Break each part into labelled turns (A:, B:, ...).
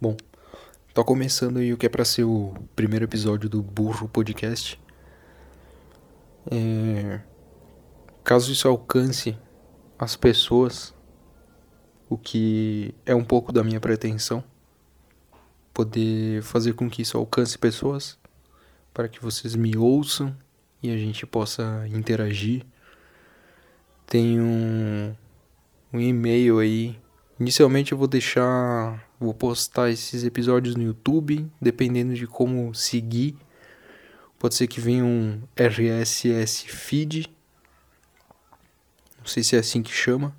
A: Bom, tá começando aí o que é pra ser o primeiro episódio do Burro Podcast. É... Caso isso alcance as pessoas, o que é um pouco da minha pretensão, poder fazer com que isso alcance pessoas, para que vocês me ouçam e a gente possa interagir. Tem um, um e-mail aí. Inicialmente eu vou deixar Vou postar esses episódios no YouTube, dependendo de como seguir. Pode ser que venha um RSS feed. Não sei se é assim que chama.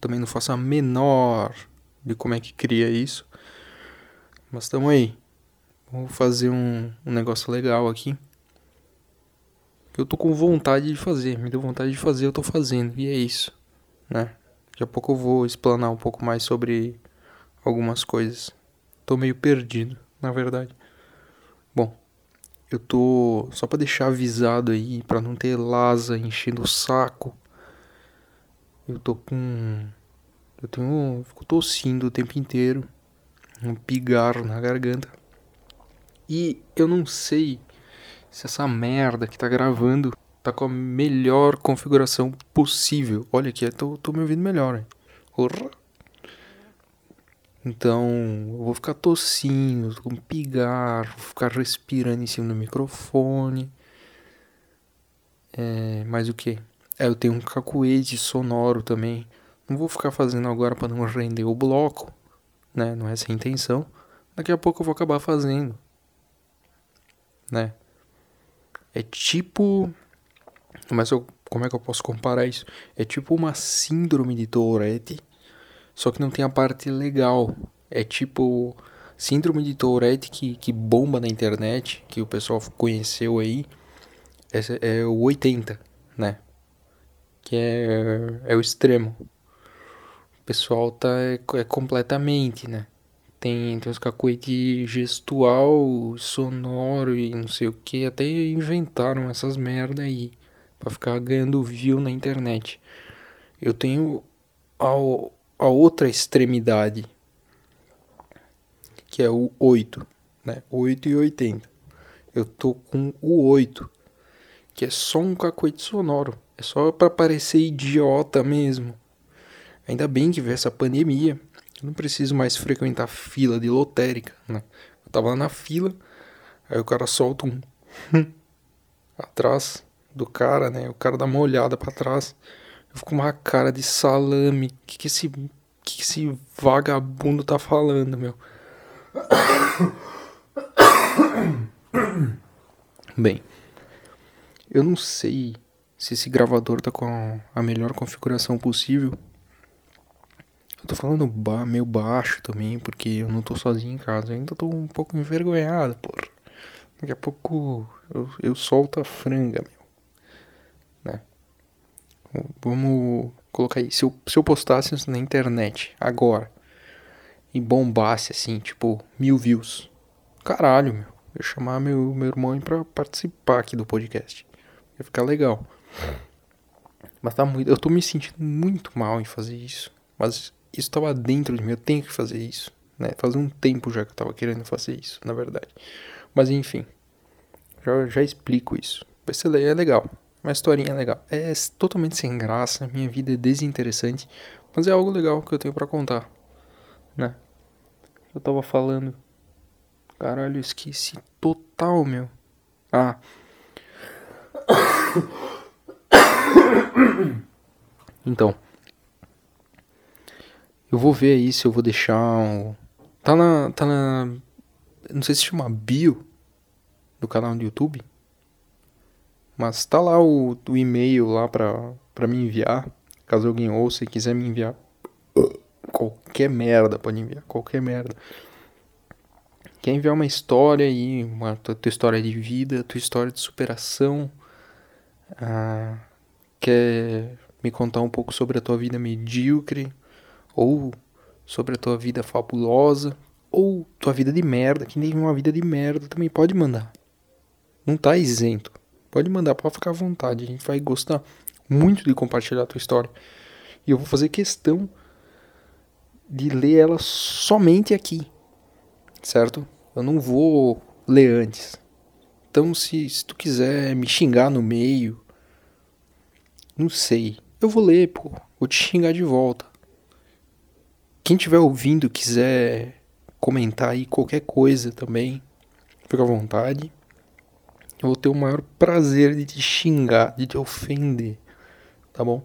A: Também não faço a menor de como é que cria isso. Mas estamos aí. Vou fazer um, um negócio legal aqui. Eu tô com vontade de fazer. Me deu vontade de fazer, eu tô fazendo. E é isso, né? Daqui a pouco eu vou explanar um pouco mais sobre algumas coisas. Tô meio perdido, na verdade. Bom, eu tô só para deixar avisado aí para não ter lasa enchendo o saco. Eu tô com eu tenho fico tossindo o tempo inteiro, um pigarro na garganta. E eu não sei se essa merda que tá gravando tá com a melhor configuração possível. Olha aqui, eu tô, tô me ouvindo melhor, hein? Porra. Então, eu vou ficar tossindo, com pigarro, vou ficar respirando em cima do microfone. É, mais o que? É, eu tenho um cacuete sonoro também. Não vou ficar fazendo agora para não render o bloco, né? Não é essa a intenção. Daqui a pouco eu vou acabar fazendo, né? É tipo, mas eu, como é que eu posso comparar isso? É tipo uma síndrome de Tourette só que não tem a parte legal. É tipo síndrome de Tourette que, que bomba na internet, que o pessoal conheceu aí. Essa é o 80, né? Que é, é o extremo. O pessoal tá é, é completamente, né? Tem, tem os cacuete gestual, sonoro e não sei o que. Até inventaram essas merda aí. Pra ficar ganhando view na internet. Eu tenho ao, a outra extremidade, que é o 8, né? 8 e 80. Eu tô com o 8, que é só um cacoete sonoro. É só para parecer idiota mesmo. Ainda bem que veio essa pandemia. Eu não preciso mais frequentar fila de lotérica, né? Eu tava lá na fila, aí o cara solta um atrás do cara, né? O cara dá uma olhada para trás. Com uma cara de salame. Que que esse que esse vagabundo tá falando, meu? Bem, eu não sei se esse gravador tá com a melhor configuração possível. Eu tô falando ba meio baixo também, porque eu não tô sozinho em casa. Eu ainda tô um pouco envergonhado, porra. Daqui a pouco eu, eu solto a franga, meu. Vamos colocar aí. Se eu, se eu postasse na internet agora e bombasse assim, tipo, mil views. Caralho, meu. Eu ia chamar meu, meu irmão pra participar aqui do podcast. Ia ficar legal. Mas tá muito. Eu tô me sentindo muito mal em fazer isso. Mas isso tava dentro de mim. Eu tenho que fazer isso. Né? Faz um tempo já que eu tava querendo fazer isso, na verdade. Mas enfim. Já, já explico isso. Vai ser é legal. Uma historinha legal. É totalmente sem graça, minha vida é desinteressante, mas é algo legal que eu tenho para contar, né? Eu tava falando. Caralho, esqueci total, meu. Ah. Então. Eu vou ver aí se eu vou deixar um... Tá na. Tá na. Não sei se chama bio do canal do YouTube. Mas tá lá o, o e-mail lá pra, pra me enviar. Caso alguém ouça e quiser me enviar. Qualquer merda, pode enviar. Qualquer merda. Quer enviar uma história aí, uma tua, tua história de vida, tua história de superação. Ah, quer me contar um pouco sobre a tua vida medíocre. Ou sobre a tua vida fabulosa. Ou tua vida de merda. Quem teve uma vida de merda também pode mandar. Não tá isento. Pode mandar, pode ficar à vontade. A gente vai gostar muito de compartilhar a tua história. E eu vou fazer questão de ler ela somente aqui. certo? Eu não vou ler antes. Então, se, se tu quiser me xingar no meio, não sei. Eu vou ler, pô. Vou te xingar de volta. Quem estiver ouvindo quiser comentar aí qualquer coisa também, fica à vontade. Eu vou ter o maior prazer de te xingar, de te ofender, tá bom?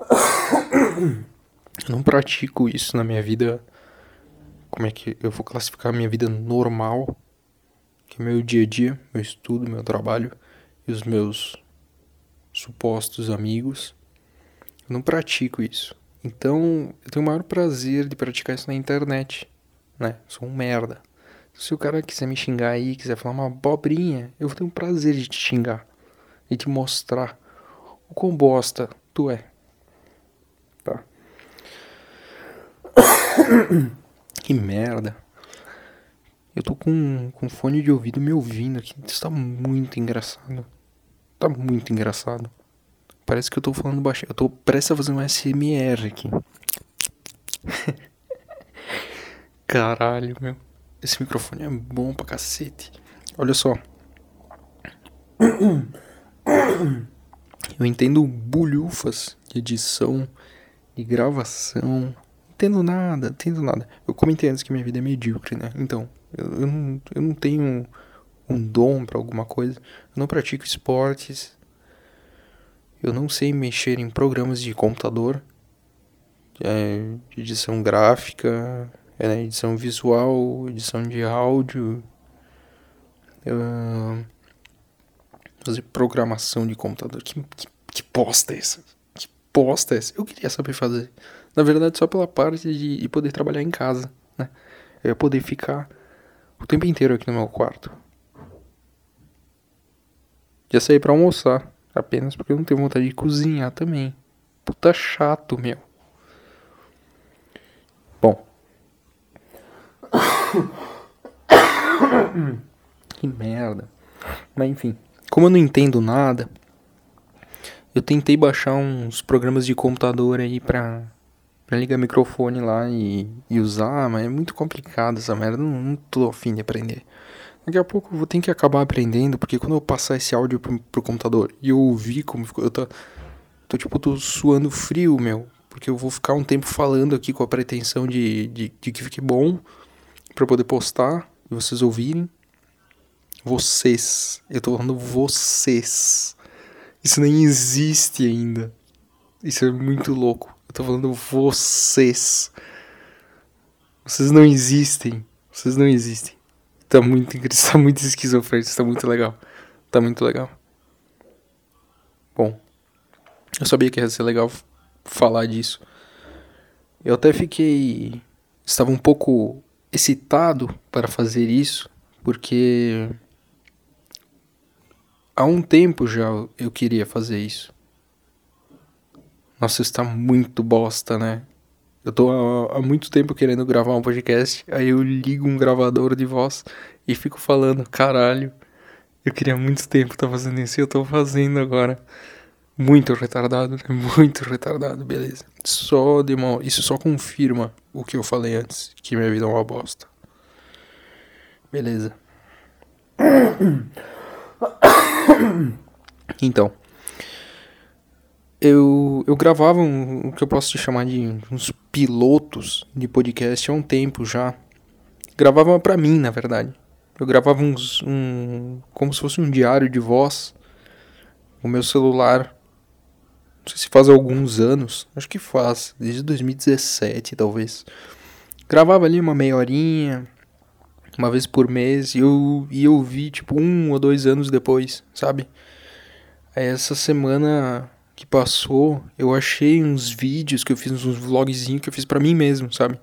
A: Eu não pratico isso na minha vida. Como é que eu vou classificar a minha vida normal? Que é meu dia a dia, meu estudo, meu trabalho e os meus supostos amigos. Eu não pratico isso. Então, eu tenho o maior prazer de praticar isso na internet, né? Sou um merda. Se o cara quiser me xingar aí, quiser falar uma abobrinha, eu vou ter um prazer de te xingar e te mostrar o quão bosta tu é. Tá? que merda. Eu tô com, com fone de ouvido me ouvindo aqui. Isso tá muito engraçado. Tá muito engraçado. Parece que eu tô falando baixinho. Eu tô prestes a fazer um SMR aqui. Caralho, meu. Esse microfone é bom pra cacete. Olha só. Eu entendo bulhufas de edição, de gravação. Entendo nada, entendo nada. Eu comentei antes que minha vida é medíocre, né? Então, eu, eu, não, eu não tenho um dom para alguma coisa. Eu não pratico esportes. Eu não sei mexer em programas de computador, é, edição gráfica, é, né, edição visual, edição de áudio, uh, fazer programação de computador. Que, que, que posta é essa? Que posta é essa? Eu queria saber fazer. Na verdade, só pela parte de, de poder trabalhar em casa, né? Eu ia poder ficar o tempo inteiro aqui no meu quarto. Ia sair para almoçar, apenas porque eu não tenho vontade de cozinhar também. Puta chato, meu. que merda. Mas enfim, como eu não entendo nada, eu tentei baixar uns programas de computador aí pra, pra ligar microfone lá e, e usar, mas é muito complicado essa merda. Não, não tô afim de aprender. Daqui a pouco eu vou ter que acabar aprendendo, porque quando eu passar esse áudio pro, pro computador e eu ouvir como ficou, eu tô, tô tipo, tô suando frio, meu. Porque eu vou ficar um tempo falando aqui com a pretensão de, de, de que fique bom para poder postar e vocês ouvirem. Vocês. Eu tô falando vocês. Isso nem existe ainda. Isso é muito louco. Eu tô falando vocês. Vocês não existem. Vocês não existem. Tá muito, tá muito esquizofrênico. Tá muito legal. Tá muito legal. Bom. Eu sabia que ia ser legal falar disso. Eu até fiquei. Estava um pouco excitado para fazer isso, porque há um tempo já eu queria fazer isso. Nossa, está muito bosta, né? Eu tô há, há, muito tempo querendo gravar um podcast, aí eu ligo um gravador de voz e fico falando, caralho, eu queria muito tempo estar tá fazendo isso e eu tô fazendo agora. Muito retardado, né? Muito retardado, beleza. Só demora. Isso só confirma o que eu falei antes, que minha vida é uma bosta. Beleza. Então, eu, eu gravava um, o que eu posso te chamar de uns pilotos de podcast há um tempo já. Gravava para mim, na verdade. Eu gravava uns um como se fosse um diário de voz. O meu celular não sei se faz alguns anos, acho que faz, desde 2017 talvez. Gravava ali uma meia horinha, uma vez por mês, e eu, e eu vi tipo um ou dois anos depois, sabe? Essa semana que passou, eu achei uns vídeos que eu fiz, uns vlogzinhos que eu fiz para mim mesmo, sabe?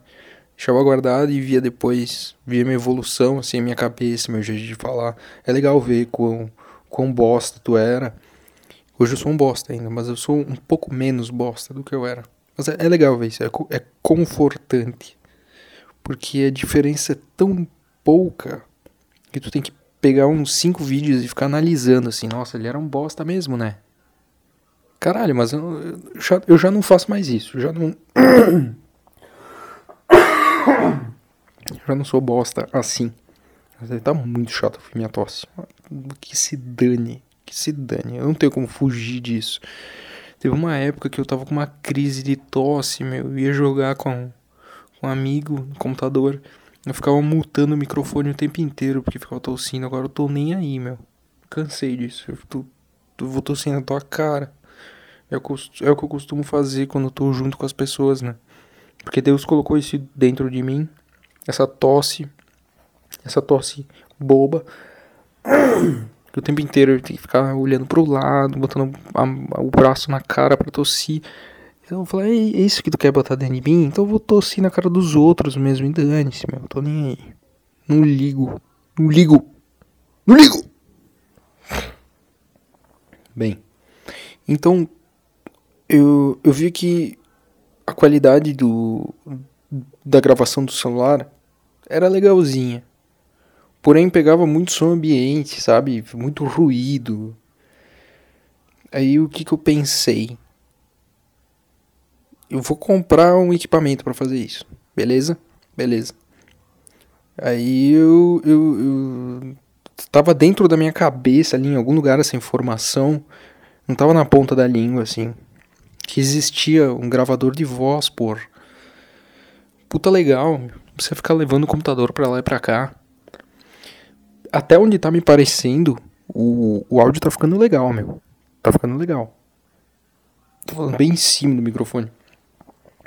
A: Deixava guardado e via depois, via minha evolução, assim, a minha cabeça, meu jeito de falar. É legal ver quão, quão bosta tu era Hoje eu sou um bosta ainda, mas eu sou um pouco menos bosta do que eu era. Mas é, é legal ver isso, é, é confortante. Porque a diferença é tão pouca que tu tem que pegar uns cinco vídeos e ficar analisando assim, nossa, ele era um bosta mesmo, né? Caralho, mas eu, eu, já, eu já não faço mais isso, já não. Já não sou bosta assim. Mas tá muito chato minha tosse. Que se dane. Que se dane. Eu não tenho como fugir disso. Teve uma época que eu tava com uma crise de tosse, meu. Eu ia jogar com, com um amigo no computador. Eu ficava mutando o microfone o tempo inteiro porque ficava tossindo. Agora eu tô nem aí, meu. Cansei disso. Eu tô, eu vou tossindo na tua cara. É o, é o que eu costumo fazer quando eu tô junto com as pessoas, né? Porque Deus colocou isso dentro de mim. Essa tosse. Essa tosse boba. o tempo inteiro eu tenho que ficar olhando pro lado, botando a, a, o braço na cara para tossir. Então eu falei, é isso que tu quer botar dentro de mim? Então eu vou tossir na cara dos outros mesmo. E dane-se, meu. Tô nem aí. Não ligo. Não ligo. Não ligo! Bem. Então, eu, eu vi que a qualidade do, da gravação do celular era legalzinha. Porém, pegava muito som ambiente, sabe? Muito ruído. Aí o que, que eu pensei? Eu vou comprar um equipamento para fazer isso. Beleza? Beleza. Aí eu, eu, eu tava dentro da minha cabeça ali, em algum lugar essa informação. Não tava na ponta da língua, assim que existia um gravador de voz, por puta legal, você ficar levando o computador para lá e para cá. Até onde tá me parecendo, o, o áudio tá ficando legal, meu. Tá ficando legal. Tô falando bem em cima do microfone.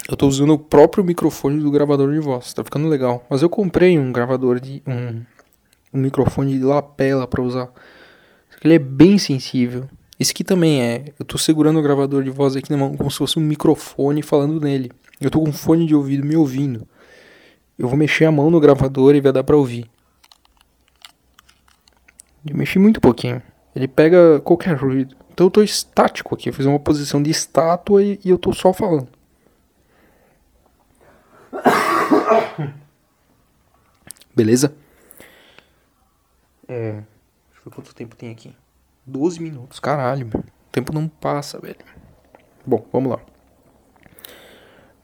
A: Eu tô usando o próprio microfone do gravador de voz, tá ficando legal. Mas eu comprei um gravador de um, um microfone de lapela para usar. Ele é bem sensível. Esse aqui também é. Eu tô segurando o gravador de voz aqui na mão como se fosse um microfone falando nele. Eu tô com um fone de ouvido me ouvindo. Eu vou mexer a mão no gravador e vai dar pra ouvir. Eu mexi muito pouquinho. Ele pega qualquer ruído. Então eu tô estático aqui. Eu fiz uma posição de estátua e, e eu tô só falando. Beleza? É. Deixa eu ver quanto tempo tem aqui. 12 minutos, caralho, meu. O tempo não passa, velho. Bom, vamos lá.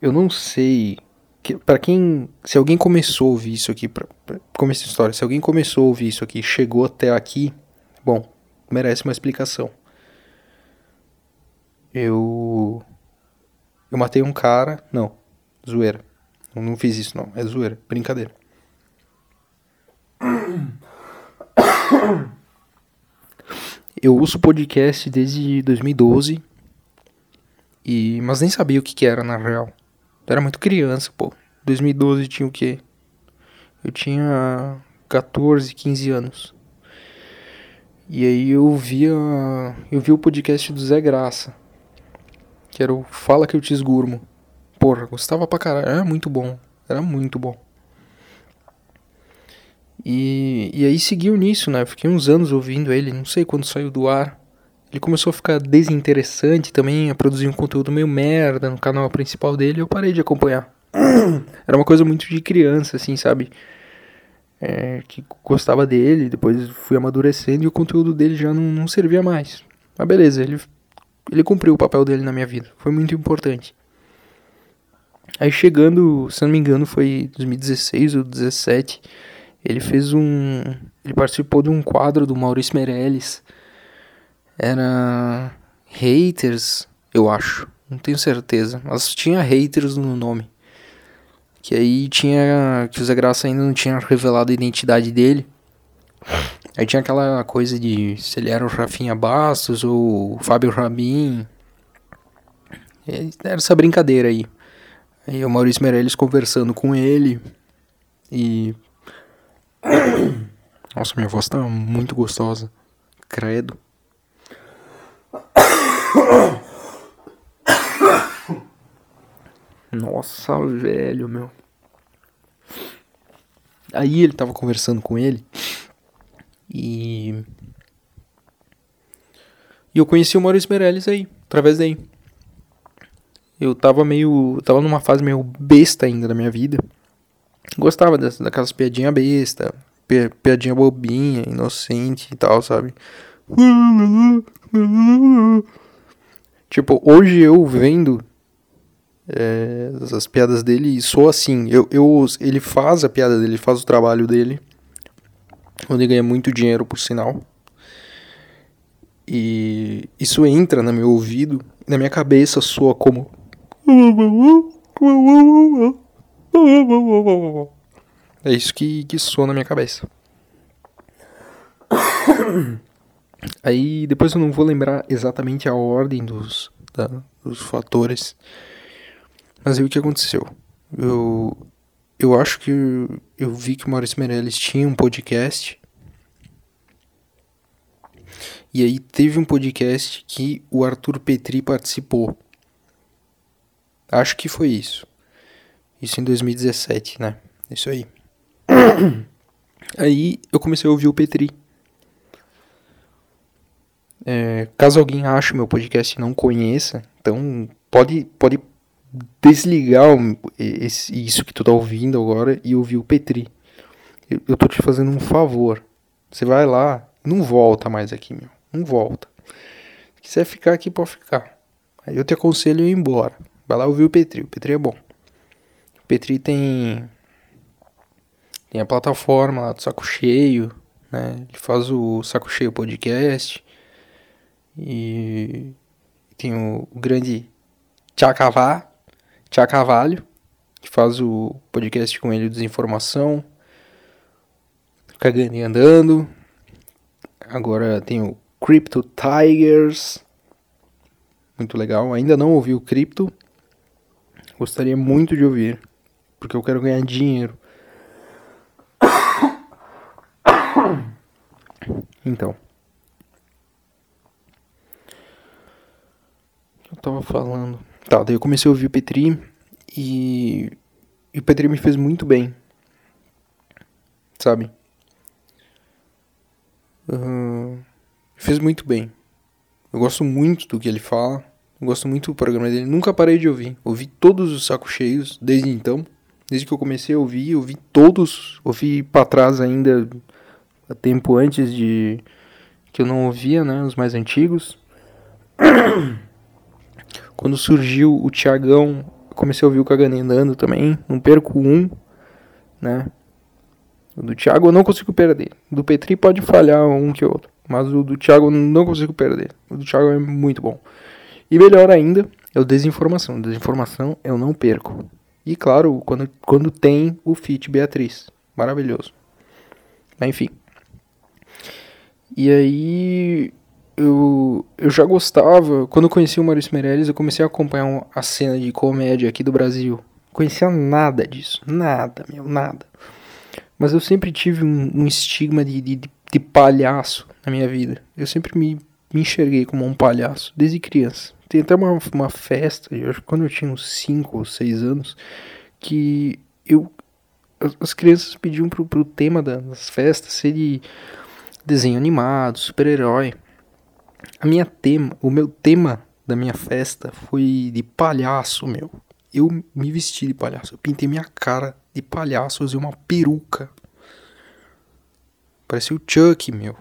A: Eu não sei. Que, para quem. Se alguém começou a ouvir isso aqui. Pra, pra, começo de história. Se alguém começou a ouvir isso aqui chegou até aqui. Bom, merece uma explicação. Eu. Eu matei um cara. Não. Zoeira. Eu não fiz isso, não. É zoeira. Brincadeira. Eu uso podcast desde 2012. E, mas nem sabia o que, que era na real. Eu era muito criança, pô. 2012 tinha o quê? Eu tinha 14, 15 anos. E aí eu via. Eu vi o podcast do Zé Graça. Que era o Fala que eu te esgurmo. Porra, gostava pra caralho. Era muito bom. Era muito bom. E, e aí seguiu nisso, né? fiquei uns anos ouvindo ele, não sei quando saiu do ar. Ele começou a ficar desinteressante também, a produzir um conteúdo meio merda no canal principal dele, eu parei de acompanhar. Era uma coisa muito de criança, assim, sabe? É, que gostava dele, depois fui amadurecendo e o conteúdo dele já não, não servia mais. Mas beleza, ele, ele cumpriu o papel dele na minha vida, foi muito importante. Aí chegando, se não me engano, foi 2016 ou 2017 ele fez um. Ele participou de um quadro do Maurício Meirelles. Era. Haters, eu acho. Não tenho certeza. Mas tinha haters no nome. Que aí tinha. Que o Zé Graça ainda não tinha revelado a identidade dele. Aí tinha aquela coisa de se ele era o Rafinha Bastos ou o Fábio Rabin. Era essa brincadeira aí. Aí o Maurício Meirelles conversando com ele. E nossa, minha voz tá muito gostosa. Credo. Nossa, velho, meu. Aí ele tava conversando com ele. E. E eu conheci o Maurício Meirelles aí, através daí. Eu tava meio. tava numa fase meio besta ainda da minha vida. Gostava das, daquelas piadinhas besta, pi, piadinha bobinha, inocente e tal, sabe? Tipo, hoje eu vendo É, as piadas dele sou assim. Eu, eu, ele faz a piada dele, faz o trabalho dele. Onde ele ganha muito dinheiro, por sinal. E isso entra no meu ouvido, na minha cabeça soa como. É isso que, que soa na minha cabeça. Aí depois eu não vou lembrar exatamente a ordem dos, da, dos fatores. Mas aí o que aconteceu? Eu, eu acho que eu, eu vi que o Maurício Meirelles tinha um podcast. E aí teve um podcast que o Arthur Petri participou. Acho que foi isso. Isso em 2017, né? Isso aí. Aí eu comecei a ouvir o Petri. É, caso alguém ache meu podcast e não conheça, então pode, pode desligar esse, isso que tu tá ouvindo agora e ouvir o Petri. Eu, eu tô te fazendo um favor. Você vai lá, não volta mais aqui, meu. Não volta. Se quiser ficar aqui, pode ficar. Aí eu te aconselho a ir embora. Vai lá ouvir o Petri. O Petri é bom. O Petri tem tem a plataforma lá do Saco Cheio, né? Ele faz o Saco Cheio Podcast. E tem o, grande Tchacavá, Tchacavalho, que faz o podcast com ele Desinformação. Cagando e andando. Agora tem o Crypto Tigers. Muito legal. Ainda não ouvi o Crypto. Gostaria muito de ouvir. Porque eu quero ganhar dinheiro. Então. Tava falando. Tá, daí eu comecei a ouvir o Petri e, e o Petri me fez muito bem. Sabe? Uh, fez muito bem. Eu gosto muito do que ele fala. Eu gosto muito do programa dele. Nunca parei de ouvir. Ouvi todos os sacos cheios desde então. Desde que eu comecei a ouvir, ouvi todos. Ouvi para trás ainda tempo antes de que eu não ouvia, né, os mais antigos. Quando surgiu o Tiagão, comecei a ouvir o Caganendando também, não perco um, né? O do Thiago eu não consigo perder. Do Petri pode falhar um que outro, mas o do Thiago eu não consigo perder. O do Thiago é muito bom. E melhor ainda, é o Desinformação. Desinformação eu não perco. E claro, quando, quando tem o Fit Beatriz. Maravilhoso. Enfim. E aí eu, eu já gostava, quando eu conheci o Maurício Meirelles, eu comecei a acompanhar a cena de comédia aqui do Brasil. conhecia nada disso, nada, meu, nada. Mas eu sempre tive um, um estigma de, de, de, palhaço na minha vida. Eu sempre me, me enxerguei como um palhaço, desde criança. Tem até uma, uma festa, eu acho quando eu tinha uns 5 ou 6 anos, que eu as crianças pediam pro, pro tema das festas ser de desenho animado, super-herói. A minha tema, o meu tema da minha festa foi de palhaço, meu. Eu me vesti de palhaço, eu pintei minha cara de palhaço, usei uma peruca. Parecia o Chuck, meu.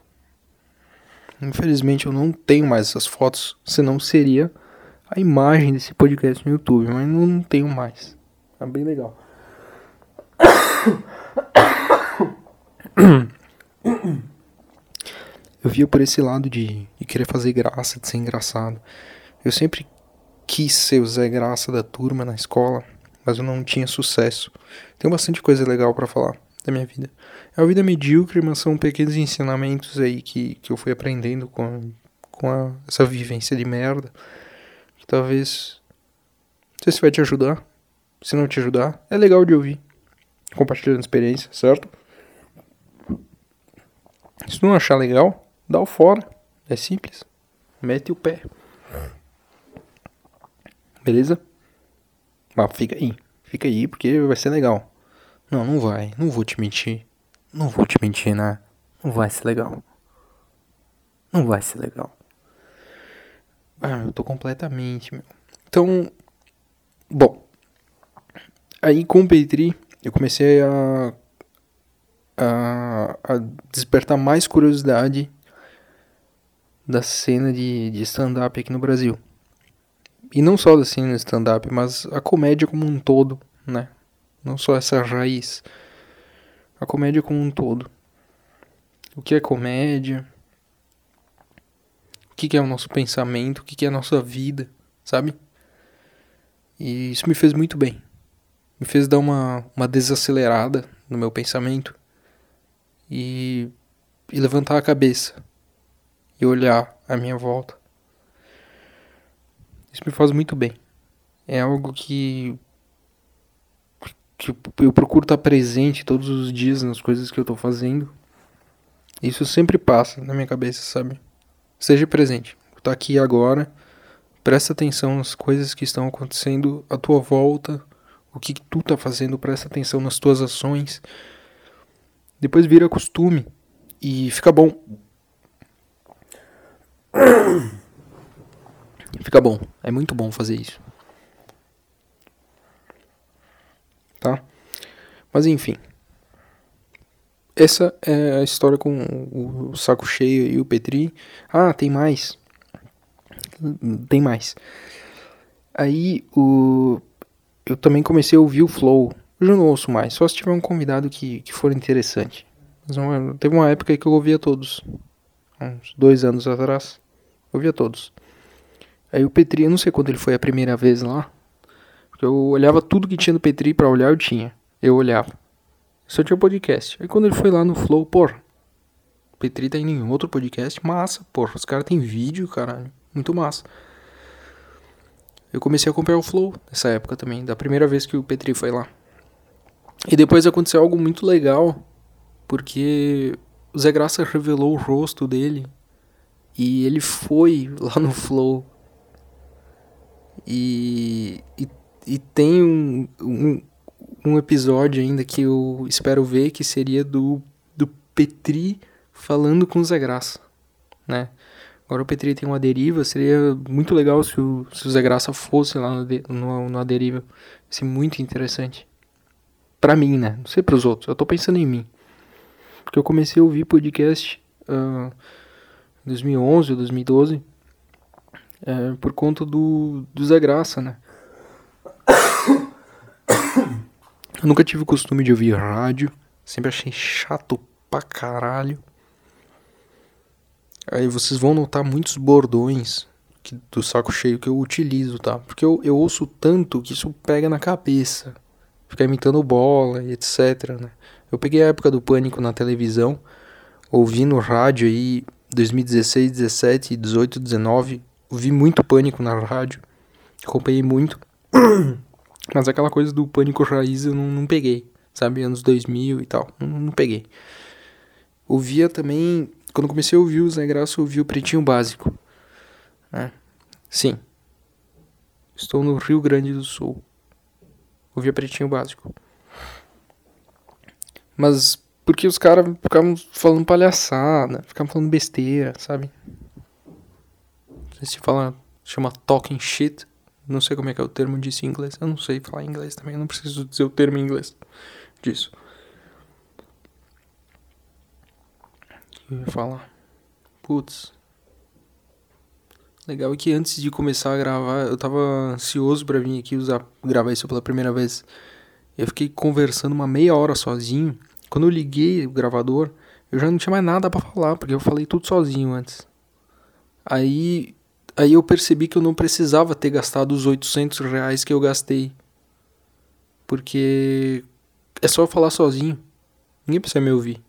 A: Infelizmente eu não tenho mais essas fotos, senão seria a imagem desse podcast no YouTube, mas não, tenho mais. É bem legal. eu via por esse lado de, de querer fazer graça, de ser engraçado. Eu sempre quis ser o Zé Graça da turma na escola, mas eu não tinha sucesso. Tem bastante coisa legal para falar da minha vida. É uma vida medíocre, mas são pequenos ensinamentos aí que, que eu fui aprendendo com, com a, essa vivência de merda. Que talvez. Não sei se vai te ajudar. Se não te ajudar, é legal de ouvir. Compartilhando experiência, certo? Se não achar legal, Dá o fora. É simples. Mete o pé. Beleza? Mas fica aí. Fica aí porque vai ser legal. Não, não vai. Não vou te mentir. Não vou te mentir, né? Não vai ser legal. Não vai ser legal. Ah, eu tô completamente, meu. Então, bom. Aí com o Petri, eu comecei a, a, a despertar mais curiosidade da cena de, de stand-up aqui no Brasil. e não só da cena stand-up, mas a comédia como um todo, né? Não só essa raiz. A comédia como um todo. O que é comédia? O que é o nosso pensamento? O que é a nossa vida, sabe? E isso me fez muito bem. Me fez dar uma, uma desacelerada no meu pensamento e, e levantar a cabeça e olhar à minha volta. Isso me faz muito bem. É algo que, que eu procuro estar presente todos os dias nas coisas que eu estou fazendo. Isso sempre passa na minha cabeça, sabe? Seja presente. Tá aqui agora. Presta atenção nas coisas que estão acontecendo à tua volta. O que, que tu tá fazendo, presta atenção nas tuas ações. Depois vira costume e fica bom. Fica bom. É muito bom fazer isso. Tá? Mas enfim. Essa é a história com o saco cheio e o Petri. Ah, tem mais. Tem mais. Aí o eu também comecei a ouvir o Flow. Eu já não ouço mais, só se tiver um convidado que, que for interessante. Mas uma, teve uma época que eu ouvia todos. Uns dois anos atrás. Eu ouvia todos. Aí o Petri, eu não sei quando ele foi a primeira vez lá. Porque eu olhava tudo que tinha no Petri pra olhar, eu tinha. Eu olhava. Só tinha podcast. Aí quando ele foi lá no Flow, pô. Petri tá indo em outro podcast. Massa, pô. Os caras têm vídeo, caralho. Muito massa. Eu comecei a acompanhar o Flow nessa época também. Da primeira vez que o Petri foi lá. E depois aconteceu algo muito legal. Porque o Zé Graça revelou o rosto dele. E ele foi lá no Flow. E, e, e tem um, um, um episódio ainda que eu espero ver que seria do, do Petri falando com o Zé Graça, né? Agora o Petri tem uma deriva, seria muito legal se o, se o Zé Graça fosse lá no, no, no deriva. Seria muito interessante. Pra mim, né? Não sei pros outros. Eu tô pensando em mim. Porque eu comecei a ouvir podcast uh, 2011 ou 2012 uh, por conta do, do Zé Graça, né? Eu nunca tive o costume de ouvir rádio. Sempre achei chato pra caralho. Aí vocês vão notar muitos bordões que, do saco cheio que eu utilizo, tá? Porque eu, eu ouço tanto que isso pega na cabeça. Ficar imitando bola e etc, né? Eu peguei a época do pânico na televisão, ouvindo rádio aí 2016, 17, 18, 19. Ouvi muito pânico na rádio. Acompanhei muito. Mas aquela coisa do pânico raiz eu não, não peguei, sabe? Anos 2000 e tal, não, não peguei. Ouvia também, quando comecei a ouvir o Zé Graça, eu ouvi o Pretinho Básico. Né? Sim, estou no Rio Grande do Sul. Ouvia Pretinho Básico. Mas porque os caras ficavam falando palhaçada, ficavam falando besteira, sabe? Não sei se fala, chama talking shit. Não sei como é que é o termo disso em inglês. Eu não sei falar inglês também, eu não preciso dizer o termo em inglês disso. Eu ia falar. Putz. Legal é que antes de começar a gravar, eu tava ansioso para vir aqui usar, gravar isso pela primeira vez. Eu fiquei conversando uma meia hora sozinho. Quando eu liguei o gravador, eu já não tinha mais nada para falar, porque eu falei tudo sozinho antes. Aí Aí eu percebi que eu não precisava ter gastado os 800 reais que eu gastei. Porque é só eu falar sozinho. Ninguém precisa me ouvir.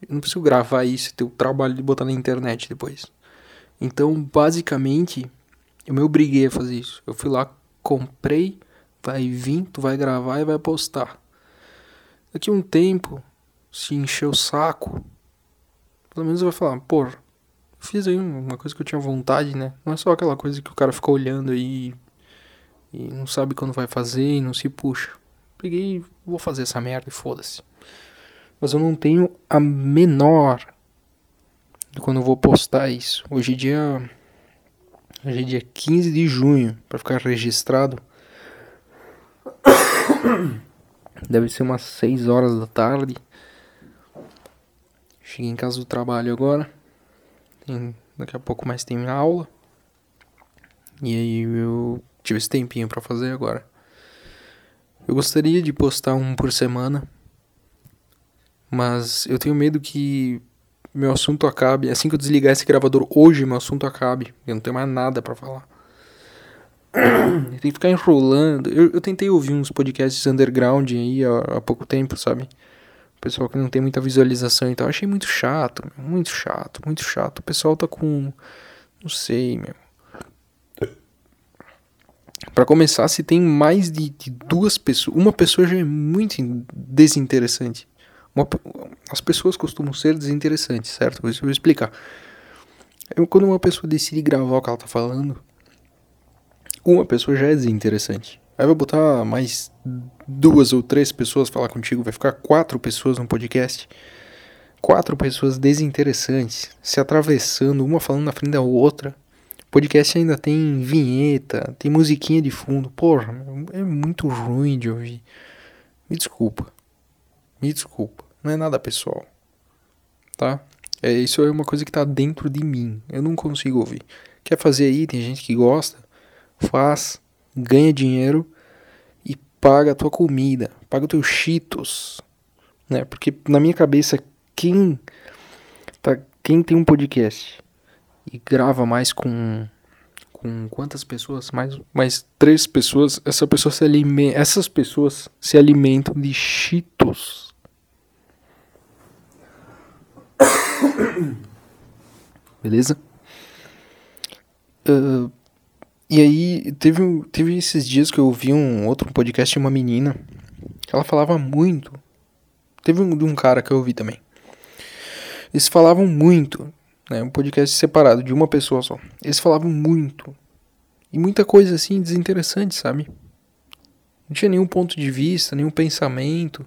A: Eu não preciso gravar isso ter o trabalho de botar na internet depois. Então, basicamente, eu me obriguei a fazer isso. Eu fui lá, comprei, vai vir, tu vai gravar e vai postar. Daqui um tempo, se encher o saco, pelo menos vai falar, pô, fiz aí uma coisa que eu tinha vontade, né? Não é só aquela coisa que o cara fica olhando aí e não sabe quando vai fazer e não se puxa. Peguei, vou fazer essa merda e foda-se. Mas eu não tenho a menor de quando eu vou postar isso. Hoje é dia hoje é dia 15 de junho para ficar registrado. Deve ser umas 6 horas da tarde. Cheguei em casa do trabalho agora. Tem, daqui a pouco mais tem aula. E aí eu tive esse tempinho para fazer agora. Eu gostaria de postar um por semana, mas eu tenho medo que meu assunto acabe. Assim que eu desligar esse gravador hoje, meu assunto acabe. Eu não tenho mais nada para falar. Eu tenho que ficar enrolando. Eu, eu, tentei ouvir uns podcasts underground aí há, há, pouco tempo, sabe? Pessoal que não tem muita visualização e tal. Eu achei muito chato, muito chato, muito chato. O pessoal tá com. Não sei, meu. Para começar, se tem mais de, de, duas pessoas, uma pessoa já é muito desinteressante. Uma, as pessoas costumam ser desinteressantes, certo? Vou, vou explicar. Eu, quando uma pessoa decide gravar o que ela tá falando, uma pessoa já é desinteressante. Aí vai botar mais duas ou três pessoas falar contigo, vai ficar quatro pessoas no podcast. Quatro pessoas desinteressantes, se atravessando, uma falando na frente da outra. O podcast ainda tem vinheta, tem musiquinha de fundo. Porra, é muito ruim de ouvir. Me desculpa. Me desculpa. Não é nada pessoal. Tá? É, isso é uma coisa que tá dentro de mim. Eu não consigo ouvir. Quer fazer aí? Tem gente que gosta faz, ganha dinheiro e paga a tua comida, paga os teus cheetos, né? Porque na minha cabeça quem tá, quem tem um podcast e grava mais com com quantas pessoas? Mais mais três pessoas, essa pessoa se alimenta, essas pessoas se alimentam de cheetos. Beleza? Uh, e aí, teve, teve esses dias que eu ouvi um outro podcast de uma menina. Ela falava muito. Teve um de um cara que eu ouvi também. Eles falavam muito. Né, um podcast separado de uma pessoa só. Eles falavam muito. E muita coisa assim desinteressante, sabe? Não tinha nenhum ponto de vista, nenhum pensamento.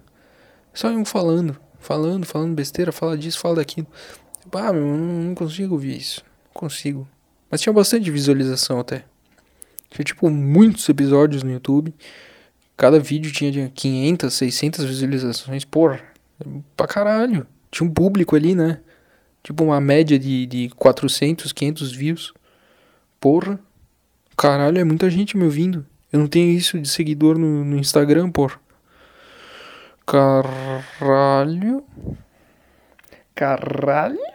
A: Só iam falando, falando, falando besteira, fala disso, fala daquilo. Ah, meu, não consigo ouvir isso. Não consigo. Mas tinha bastante visualização até. Tinha, tipo, muitos episódios no YouTube. Cada vídeo tinha 500, 600 visualizações. Porra, pra caralho. Tinha um público ali, né? Tipo, uma média de, de 400, 500 views. Porra. Caralho, é muita gente me ouvindo. Eu não tenho isso de seguidor no, no Instagram, porra. Caralho. Caralho.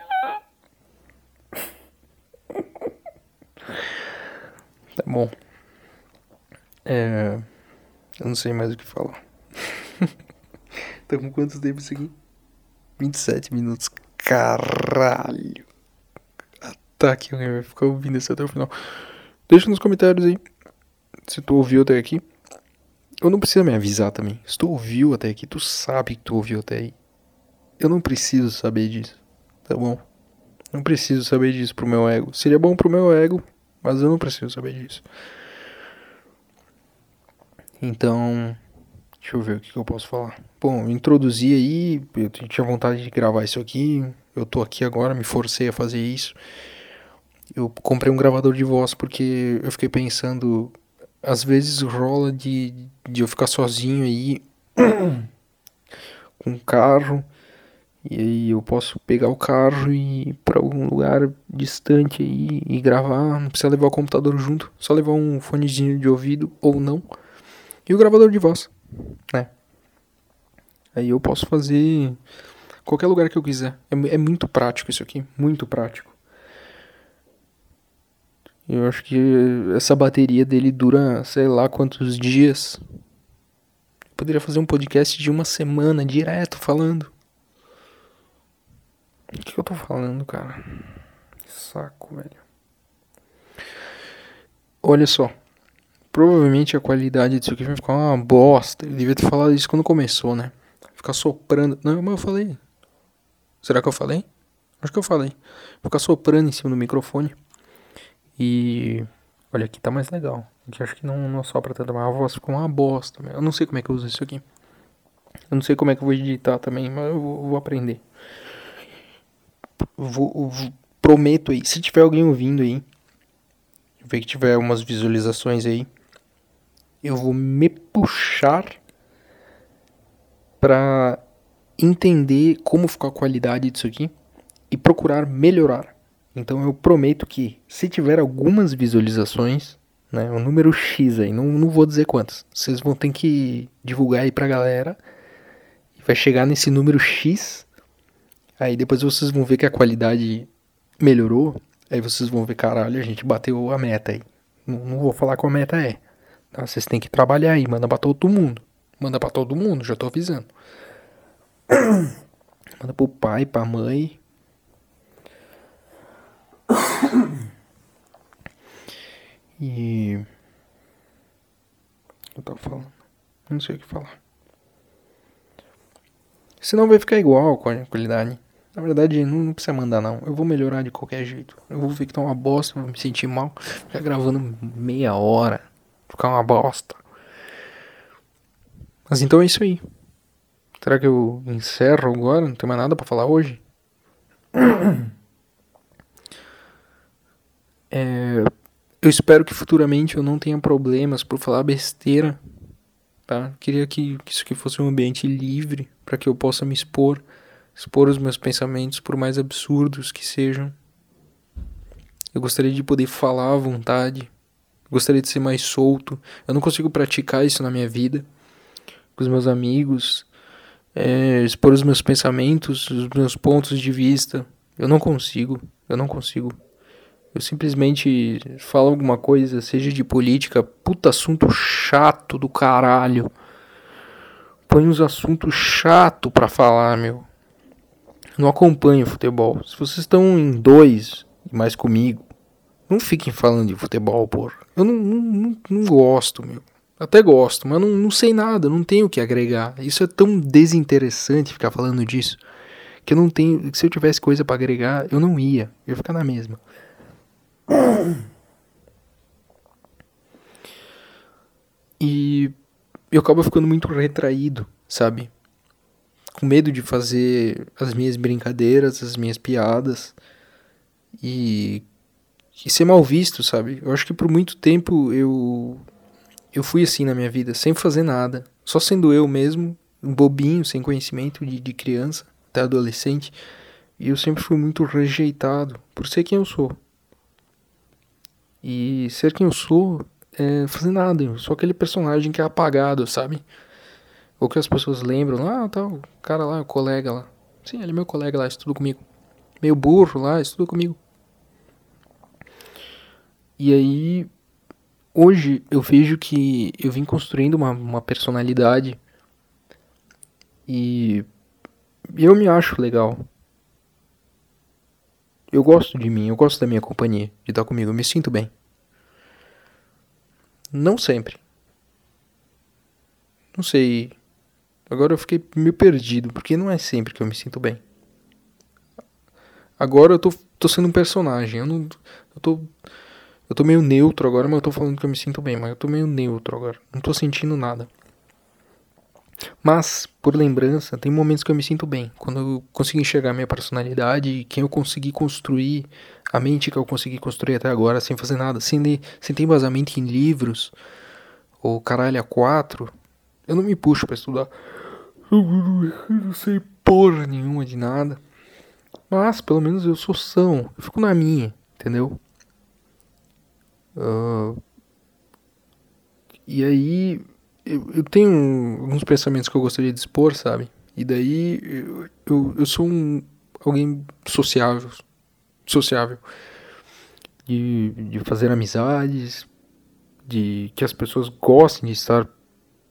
A: Tá bom. É. Eu não sei mais o que falar. tá com quanto tempo isso aqui? 27 minutos. Caralho. Tá aqui, alguém vai ficar ouvindo isso até o final. Deixa nos comentários aí se tu ouviu até aqui. Eu não precisa me avisar também. Se tu ouviu até aqui, tu sabe que tu ouviu até aí. Eu não preciso saber disso, tá bom? Não preciso saber disso pro meu ego. Seria bom pro meu ego, mas eu não preciso saber disso. Então, deixa eu ver o que, que eu posso falar. Bom, eu introduzi aí, eu tinha vontade de gravar isso aqui, eu tô aqui agora, me forcei a fazer isso. Eu comprei um gravador de voz porque eu fiquei pensando, às vezes rola de, de eu ficar sozinho aí com um carro e aí eu posso pegar o carro e ir para algum lugar distante aí e gravar, não precisa levar o computador junto, só levar um fonezinho de ouvido ou não e o gravador de voz, né? Aí eu posso fazer qualquer lugar que eu quiser. É, é muito prático isso aqui, muito prático. Eu acho que essa bateria dele dura, sei lá quantos dias. Eu poderia fazer um podcast de uma semana direto falando. O que eu tô falando, cara? Que saco, velho. Olha só. Provavelmente a qualidade disso aqui vai ficar uma bosta. Eu devia ter falado isso quando começou, né? Ficar soprando. Não, mas eu falei. Será que eu falei? Acho que eu falei. Ficar soprando em cima do microfone. E. Olha, aqui tá mais legal. Aqui acho que não, não sopra tanto, mas a voz ficou uma bosta. Eu não sei como é que eu uso isso aqui. Eu não sei como é que eu vou editar também, mas eu vou, vou aprender. Vou, vou, prometo aí, se tiver alguém ouvindo aí, ver que tiver umas visualizações aí, eu vou me puxar para entender como ficou a qualidade disso aqui e procurar melhorar. Então eu prometo que se tiver algumas visualizações, né? Um número X aí, não, não vou dizer quantas. Vocês vão ter que divulgar aí pra galera. Vai chegar nesse número X. Aí depois vocês vão ver que a qualidade melhorou. Aí vocês vão ver, caralho, a gente bateu a meta aí. Não, não vou falar qual a meta é. Tá? Vocês têm que trabalhar aí, manda pra todo mundo. Manda pra todo mundo, já tô avisando. Manda pro pai, pra mãe. E. Eu tava falando. Não sei o que falar. Senão vai ficar igual com a qualidade. Na verdade, não, não, precisa mandar não. Eu vou melhorar de qualquer jeito. Eu vou ver que tá uma bosta, vou me sentir mal. Ficar gravando meia hora. Ficar uma bosta. Mas então é isso aí. Será que eu encerro agora? Não tem mais nada para falar hoje? É, eu espero que futuramente eu não tenha problemas por falar besteira. Tá? Queria que, que isso aqui fosse um ambiente livre para que eu possa me expor, expor os meus pensamentos, por mais absurdos que sejam. Eu gostaria de poder falar à vontade. Gostaria de ser mais solto. Eu não consigo praticar isso na minha vida com os meus amigos, é, expor os meus pensamentos, os meus pontos de vista. Eu não consigo, eu não consigo. Eu simplesmente falo alguma coisa, seja de política, puta assunto chato do caralho. Põe uns assuntos chato para falar, meu. Não acompanho futebol. Se vocês estão em dois e mais comigo, não fiquem falando de futebol, porra. Eu não, não, não, não gosto, meu. Até gosto, mas não, não sei nada, não tenho o que agregar. Isso é tão desinteressante ficar falando disso. Que eu não tenho. Se eu tivesse coisa para agregar, eu não ia. Eu ia ficar na mesma. E eu acabo ficando muito retraído, sabe? Com medo de fazer as minhas brincadeiras, as minhas piadas. E, e ser mal visto, sabe? Eu acho que por muito tempo eu eu fui assim na minha vida, sem fazer nada, só sendo eu mesmo, um bobinho, sem conhecimento de, de criança até adolescente, e eu sempre fui muito rejeitado por ser quem eu sou. E ser quem eu sou é fazer nada, eu sou aquele personagem que é apagado, sabe? Ou que as pessoas lembram, ah, tá, o cara lá, o colega lá. Sim, ele é meu colega lá, estuda comigo. Meio burro lá, estuda comigo. E aí hoje eu vejo que eu vim construindo uma, uma personalidade e eu me acho legal. Eu gosto de mim, eu gosto da minha companhia, de estar comigo, eu me sinto bem. Não sempre. Não sei. Agora eu fiquei meio perdido, porque não é sempre que eu me sinto bem. Agora eu tô, tô sendo um personagem, eu não. Eu tô eu tô meio neutro agora, mas eu tô falando que eu me sinto bem, mas eu tô meio neutro agora. Não tô sentindo nada. Mas, por lembrança, tem momentos que eu me sinto bem. Quando eu consigo enxergar minha personalidade quem eu consegui construir, a mente que eu consegui construir até agora, sem fazer nada, sem, ler, sem ter embasamento em livros, ou caralho a quatro, eu não me puxo para estudar. Eu não sei porra nenhuma de nada. Mas, pelo menos eu sou são. Eu fico na minha, entendeu? Uh, e aí eu, eu, tenho alguns pensamentos que eu gostaria de expor, sabe? E daí eu, eu, eu sou um, alguém sociável, sociável. De, de fazer amizades, de que as pessoas gostem de estar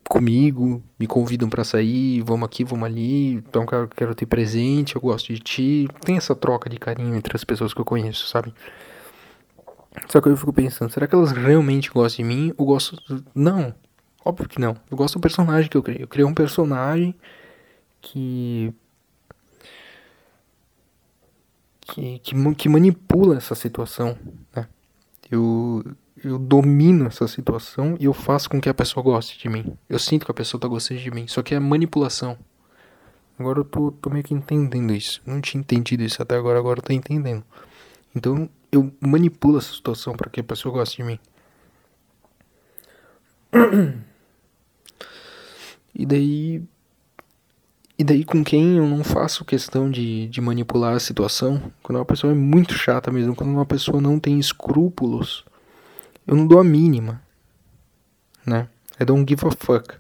A: comigo, me convidam para sair, vamos aqui, vamos ali, então quero, quero ter presente, eu gosto de ti. Tem essa troca de carinho entre as pessoas que eu conheço, sabe? Só que eu fico pensando, será que elas realmente gostam de mim ou gostam. Não, óbvio que não. Eu gosto do personagem que eu criei. Eu criei um personagem que. que, que, que manipula essa situação, né? Eu, eu domino essa situação e eu faço com que a pessoa goste de mim. Eu sinto que a pessoa tá gostando de mim. Só que é manipulação. Agora eu tô, tô meio que entendendo isso. Não tinha entendido isso até agora, agora eu tô entendendo. Então eu manipulo essa situação para que a pessoa goste de mim. E daí. E daí com quem eu não faço questão de, de manipular a situação, quando uma pessoa é muito chata mesmo, quando uma pessoa não tem escrúpulos eu não dou a mínima, né? I don't give a fuck.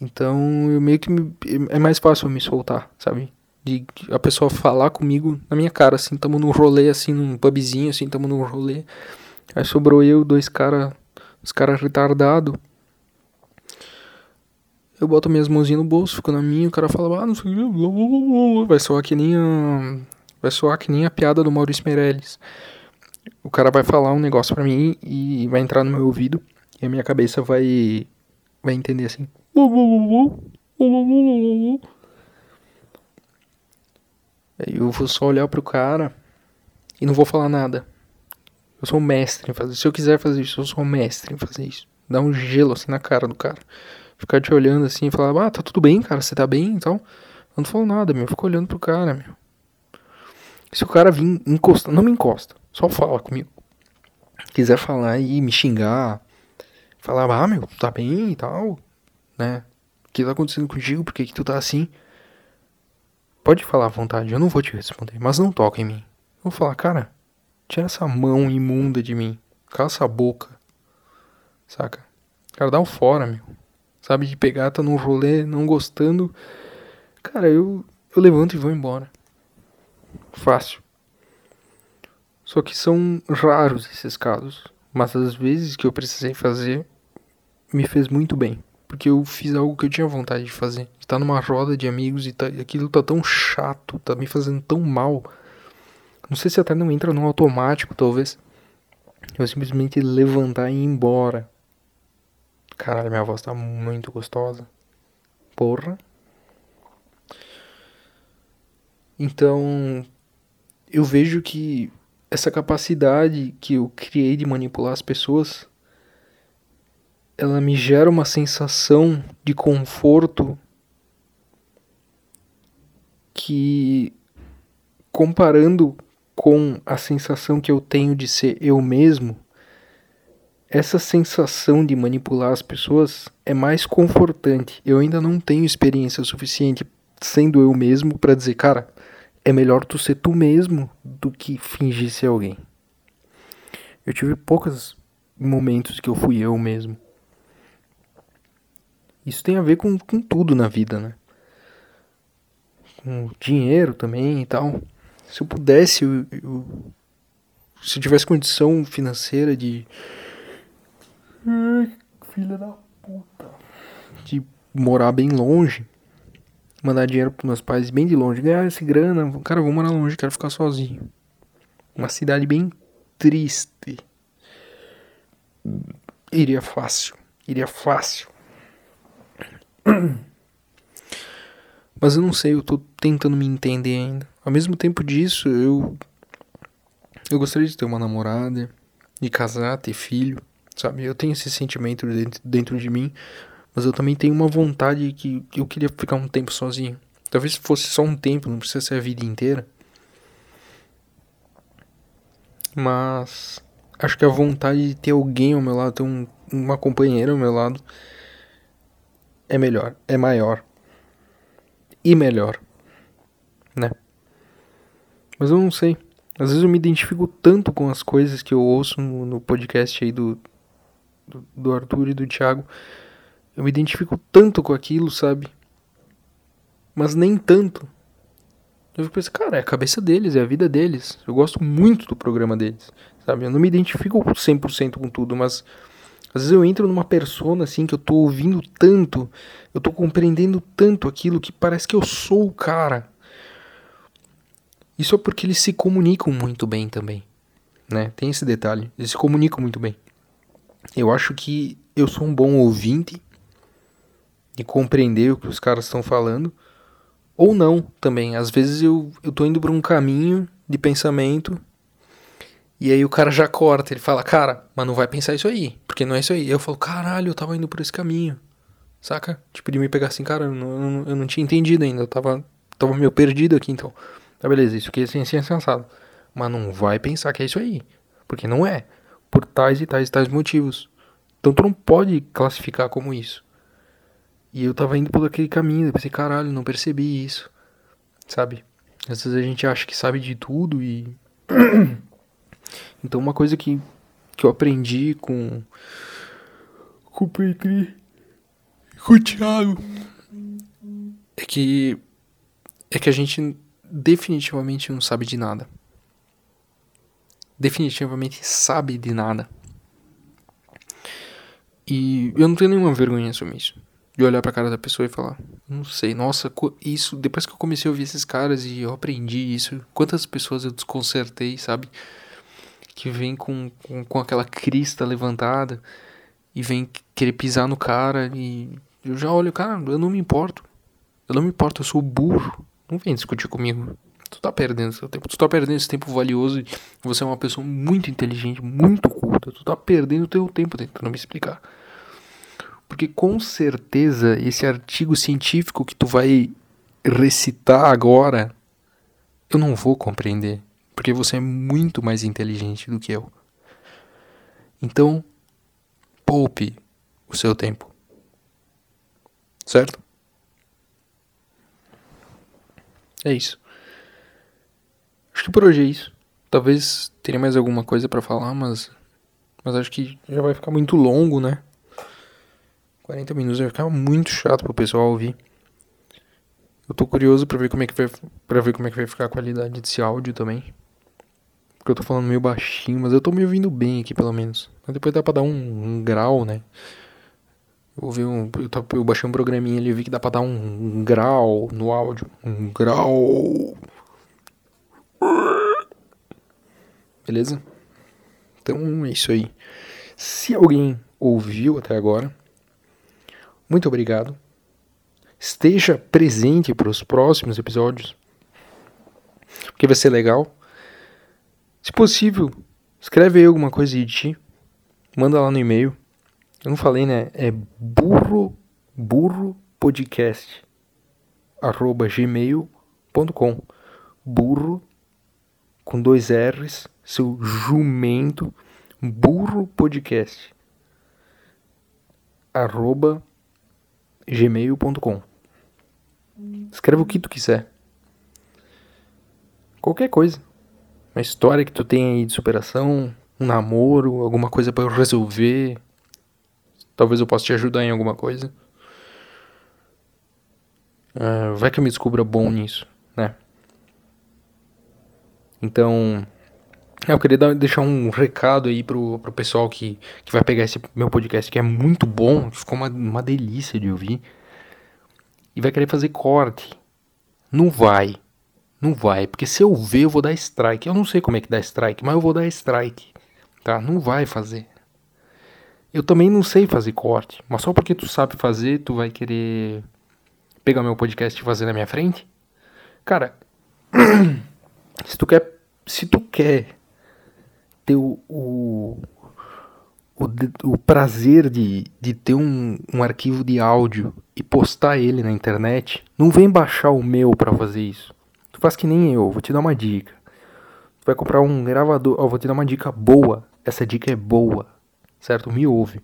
A: Então, eu meio que me, é mais fácil eu me soltar, sabe? De a pessoa falar comigo na minha cara, assim, tamo num rolê, assim, num pubzinho, assim, tamo num rolê. Aí sobrou eu, dois cara, os caras retardado. Eu boto minhas mãozinhas no bolso, fico na minha, o cara fala, ah, não sei, vai soar que nem a, vai soar que nem a piada do Maurício Meirelles. O cara vai falar um negócio pra mim e vai entrar no meu ouvido e a minha cabeça vai vai entender assim. Eu vou só olhar pro cara e não vou falar nada. Eu sou mestre em fazer. Se eu quiser fazer isso, eu sou mestre em fazer isso. Dar um gelo assim na cara do cara. Ficar te olhando assim e falar, ah, tá tudo bem, cara, você tá bem então. Eu não falo nada, meu. Eu fico olhando pro cara, meu. Se o cara vir encostar, não me encosta. Só fala comigo. Quiser falar e me xingar, falar, ah, meu, tá bem e tal, né? O que tá acontecendo contigo? Por que, que tu tá assim? Pode falar à vontade, eu não vou te responder, mas não toca em mim. Eu vou falar, cara, tira essa mão imunda de mim. Cala essa boca. Saca? Cara, dá um fora, meu. Sabe, de pegar, tá num rolê, não gostando. Cara, eu, eu levanto e vou embora. Fácil. Só que são raros esses casos. Mas as vezes que eu precisei fazer, me fez muito bem. Porque eu fiz algo que eu tinha vontade de fazer. Estar numa roda de amigos e tá, aquilo tá tão chato, tá me fazendo tão mal. Não sei se até não entra no automático, talvez. Eu simplesmente levantar e ir embora. Caralho, minha voz tá muito gostosa. Porra. Então, eu vejo que essa capacidade que eu criei de manipular as pessoas ela me gera uma sensação de conforto que comparando com a sensação que eu tenho de ser eu mesmo, essa sensação de manipular as pessoas é mais confortante. Eu ainda não tenho experiência suficiente sendo eu mesmo para dizer, cara, é melhor tu ser tu mesmo do que fingir ser alguém. Eu tive poucos momentos que eu fui eu mesmo. Isso tem a ver com, com tudo na vida, né? Com dinheiro também e tal. Se eu pudesse, eu, eu, se eu tivesse condição financeira de. Filha da puta. De morar bem longe. Mandar dinheiro pros meus pais bem de longe. Ganhar esse grana. Cara, vou morar longe, quero ficar sozinho. Uma cidade bem triste. Iria fácil. Iria fácil. Mas eu não sei, eu tô tentando me entender ainda. Ao mesmo tempo disso, eu. Eu gostaria de ter uma namorada, de casar, ter filho, sabe? Eu tenho esse sentimento dentro, dentro de mim, mas eu também tenho uma vontade que eu queria ficar um tempo sozinho. Talvez fosse só um tempo, não precisa ser a vida inteira. Mas acho que a vontade de ter alguém ao meu lado, ter um, uma companheira ao meu lado, é melhor, é maior e melhor, né? Mas eu não sei. Às vezes eu me identifico tanto com as coisas que eu ouço no, no podcast aí do, do, do Arthur e do Thiago. Eu me identifico tanto com aquilo, sabe? Mas nem tanto. Eu fico pensando, cara, é a cabeça deles, é a vida deles. Eu gosto muito do programa deles, sabe? Eu não me identifico 100% com tudo, mas às vezes eu entro numa persona assim que eu tô ouvindo tanto, eu tô compreendendo tanto aquilo que parece que eu sou o cara. Isso é porque eles se comunicam muito bem também, né? Tem esse detalhe, eles se comunicam muito bem. Eu acho que eu sou um bom ouvinte de compreender o que os caras estão falando, ou não também. Às vezes eu, eu tô indo por um caminho de pensamento e aí o cara já corta, ele fala, cara, mas não vai pensar isso aí, porque não é isso aí. Eu falo, caralho, eu tava indo por esse caminho. Saca? Tipo, de me pegar assim, cara, eu não, eu não tinha entendido ainda, eu tava, tava meio perdido aqui então. Tá beleza, isso aqui é assim, assim, sensado. Mas não vai pensar que é isso aí, porque não é. Por tais e tais e tais motivos. Então tu não pode classificar como isso. E eu tava indo por aquele caminho, eu pensei, caralho, não percebi isso. Sabe? Às vezes a gente acha que sabe de tudo e. Então, uma coisa que que eu aprendi com com o Petri, com o Thiago, é que é que a gente definitivamente não sabe de nada. Definitivamente sabe de nada. E eu não tenho nenhuma vergonha sobre isso. De olhar pra cara da pessoa e falar, não sei, nossa, isso, depois que eu comecei a ouvir esses caras e eu aprendi isso, quantas pessoas eu desconcertei, sabe? Que vem com, com, com aquela crista levantada e vem querer pisar no cara e eu já olho, cara, eu não me importo. Eu não me importo, eu sou burro. Não vem discutir comigo. Tu tá perdendo seu tempo. Tu tá perdendo esse tempo valioso. Você é uma pessoa muito inteligente, muito culta. Tu tá perdendo o teu tempo tentando me explicar. Porque com certeza esse artigo científico que tu vai recitar agora, eu não vou compreender. Porque você é muito mais inteligente do que eu. Então, poupe o seu tempo. Certo? É isso. Acho que por hoje é isso. Talvez teria mais alguma coisa para falar, mas mas acho que já vai ficar muito longo, né? 40 minutos vai ficar muito chato pro pessoal ouvir. Eu tô curioso para ver como é que vai para ver como é que vai ficar a qualidade desse áudio também. Porque eu tô falando meio baixinho, mas eu tô me ouvindo bem aqui pelo menos. Mas depois dá pra dar um, um grau, né? Eu, ouvi um, eu, eu, baixei um programinha ali e vi que dá pra dar um, um grau no áudio. Um grau. Beleza? Então é isso aí. Se alguém ouviu até agora, muito obrigado. Esteja presente para os próximos episódios, porque vai ser legal. Se possível, escreve aí alguma coisa de ti, manda lá no e-mail. Eu não falei, né? É burro, burro podcast arroba gmail.com burro com dois R's seu jumento burro podcast arroba gmail.com escreve o que tu quiser. Qualquer coisa uma história que tu tem aí de superação um namoro alguma coisa para resolver Talvez eu possa te ajudar em alguma coisa. Uh, vai que eu me descubra bom nisso, né? Então, eu queria dar, deixar um recado aí pro, pro pessoal que, que vai pegar esse meu podcast, que é muito bom, ficou uma, uma delícia de ouvir, e vai querer fazer corte. Não vai. Não vai, porque se eu ver, eu vou dar strike. Eu não sei como é que dá strike, mas eu vou dar strike. Tá? Não vai fazer. Eu também não sei fazer corte, mas só porque tu sabe fazer, tu vai querer pegar meu podcast e fazer na minha frente? Cara, se tu quer, se tu quer ter o, o, o, o prazer de, de ter um, um arquivo de áudio e postar ele na internet, não vem baixar o meu para fazer isso. Faz que nem eu, vou te dar uma dica. Tu vai comprar um gravador, ó, vou te dar uma dica boa. Essa dica é boa certo? Me ouve.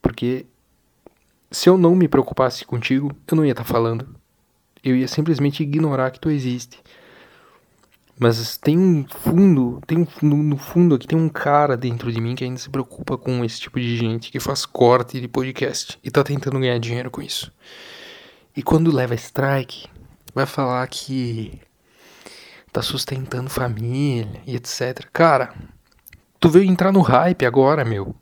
A: Porque se eu não me preocupasse contigo, eu não ia estar tá falando. Eu ia simplesmente ignorar que tu existe. Mas tem um fundo, tem um, no, no fundo aqui tem um cara dentro de mim que ainda se preocupa com esse tipo de gente que faz corte de podcast e tá tentando ganhar dinheiro com isso. E quando leva strike, vai falar que tá sustentando família e etc. Cara, tu veio entrar no hype agora, meu.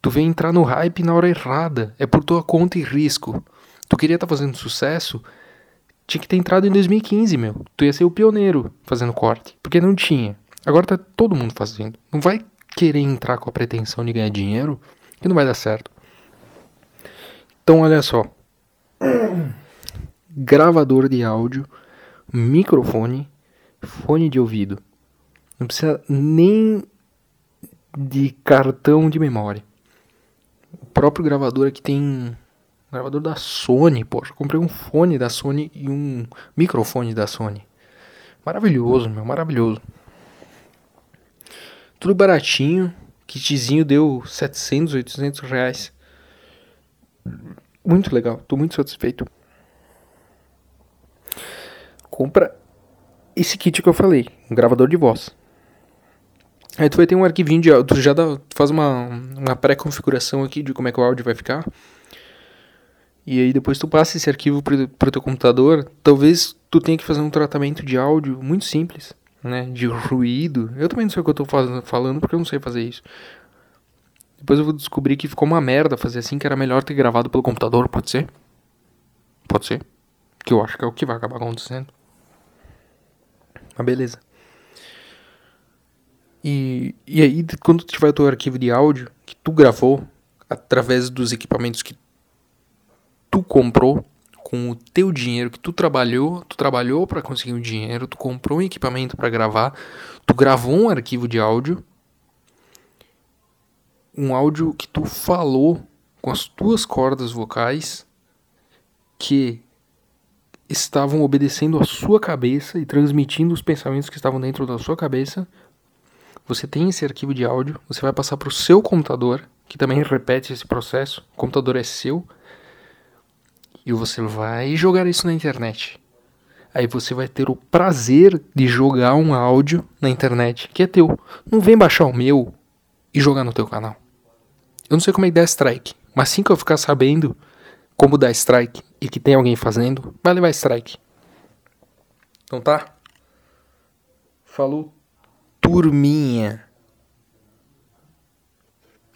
A: Tu vem entrar no hype na hora errada. É por tua conta e risco. Tu queria estar tá fazendo sucesso? Tinha que ter entrado em 2015, meu. Tu ia ser o pioneiro fazendo corte. Porque não tinha. Agora tá todo mundo fazendo. Não vai querer entrar com a pretensão de ganhar dinheiro que não vai dar certo. Então, olha só. Gravador de áudio, microfone, fone de ouvido. Não precisa nem de cartão de memória próprio gravador aqui tem gravador da Sony, poxa, comprei um fone da Sony e um microfone da Sony. Maravilhoso, meu, maravilhoso. Tudo baratinho, kitzinho deu 700, 800 reais. Muito legal, tô muito satisfeito. Compra esse kit que eu falei, um gravador de voz. Aí tu vai ter um arquivinho de áudio, tu já dá, tu faz uma, uma pré-configuração aqui de como é que o áudio vai ficar. E aí depois tu passa esse arquivo pro, teu computador. Talvez tu tenha que fazer um tratamento de áudio muito simples, né? De ruído. Eu também não sei o que eu fazendo, falando porque eu não sei fazer isso. Depois eu vou descobrir que ficou uma merda fazer assim, que era melhor ter gravado pelo computador, pode ser? Pode ser. Que eu acho que é o que vai acabar acontecendo. Mas beleza. E, e aí, quando tu tiver o teu arquivo de áudio que tu gravou através dos equipamentos que tu comprou com o teu dinheiro que tu trabalhou, tu trabalhou para conseguir o um dinheiro, tu comprou um equipamento para gravar, tu gravou um arquivo de áudio, um áudio que tu falou com as tuas cordas vocais que estavam obedecendo a sua cabeça e transmitindo os pensamentos que estavam dentro da sua cabeça você tem esse arquivo de áudio, você vai passar para o seu computador, que também repete esse processo. O computador é seu. E você vai jogar isso na internet. Aí você vai ter o prazer de jogar um áudio na internet que é teu. Não vem baixar o meu e jogar no teu canal. Eu não sei como é que dá strike, mas assim que eu ficar sabendo como dar strike e que tem alguém fazendo, vai levar strike. Então tá? Falou turminha.